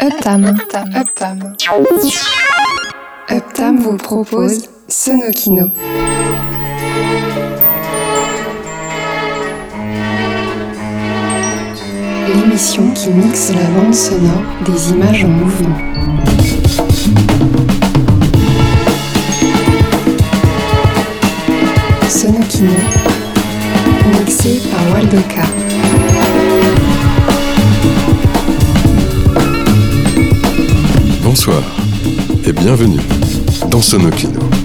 Uptam. Uptam. Uptam vous propose Sonokino. L'émission qui mixe la bande sonore des images en mouvement. Sonokino, mixé par Waldoka. Bienvenue dans Sonokino.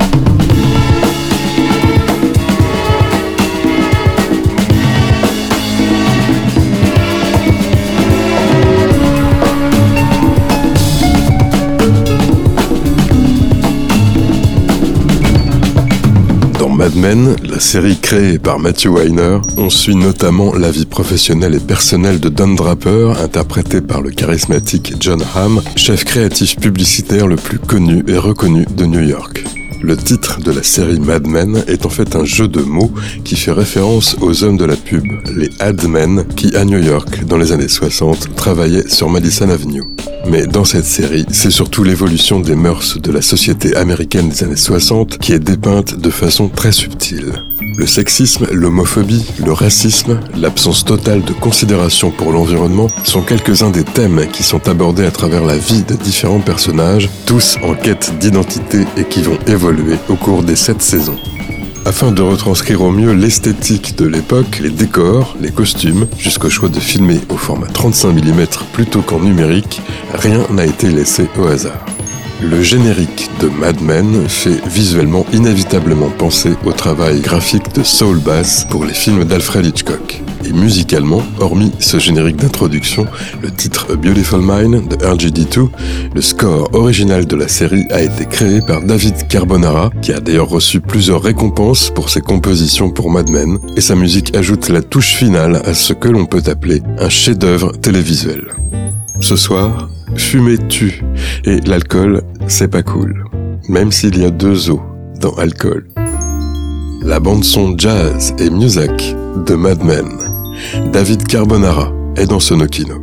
Men, la série créée par Matthew Weiner, on suit notamment la vie professionnelle et personnelle de Don Draper, interprété par le charismatique John Hamm, chef créatif publicitaire le plus connu et reconnu de New York. Le titre de la série Mad Men est en fait un jeu de mots qui fait référence aux hommes de la pub, les Ad Men, qui à New York, dans les années 60, travaillaient sur Madison Avenue. Mais dans cette série, c'est surtout l'évolution des mœurs de la société américaine des années 60 qui est dépeinte de façon très subtile. Le sexisme, l'homophobie, le racisme, l'absence totale de considération pour l'environnement sont quelques-uns des thèmes qui sont abordés à travers la vie de différents personnages, tous en quête d'identité et qui vont évoluer au cours des sept saisons. Afin de retranscrire au mieux l'esthétique de l'époque, les décors, les costumes, jusqu'au choix de filmer au format 35 mm plutôt qu'en numérique, rien n'a été laissé au hasard. Le générique de Mad Men fait visuellement inévitablement penser au travail graphique de Saul Bass pour les films d'Alfred Hitchcock. Et musicalement, hormis ce générique d'introduction, le titre Beautiful Mind de RGD2, le score original de la série a été créé par David Carbonara, qui a d'ailleurs reçu plusieurs récompenses pour ses compositions pour Mad Men, et sa musique ajoute la touche finale à ce que l'on peut appeler un chef-d'œuvre télévisuel. Ce soir, fumer tue, et l'alcool, c'est pas cool. Même s'il y a deux eaux dans alcool. La bande son jazz et music de Mad Men. David Carbonara est dans Sonokino.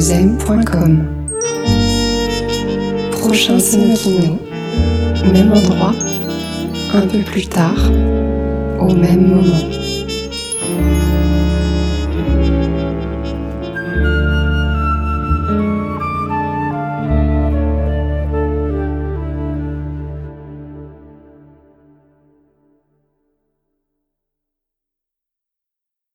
T a 2 m.com. Prochain Sonokino. Même endroit, un peu plus tard, au même moment.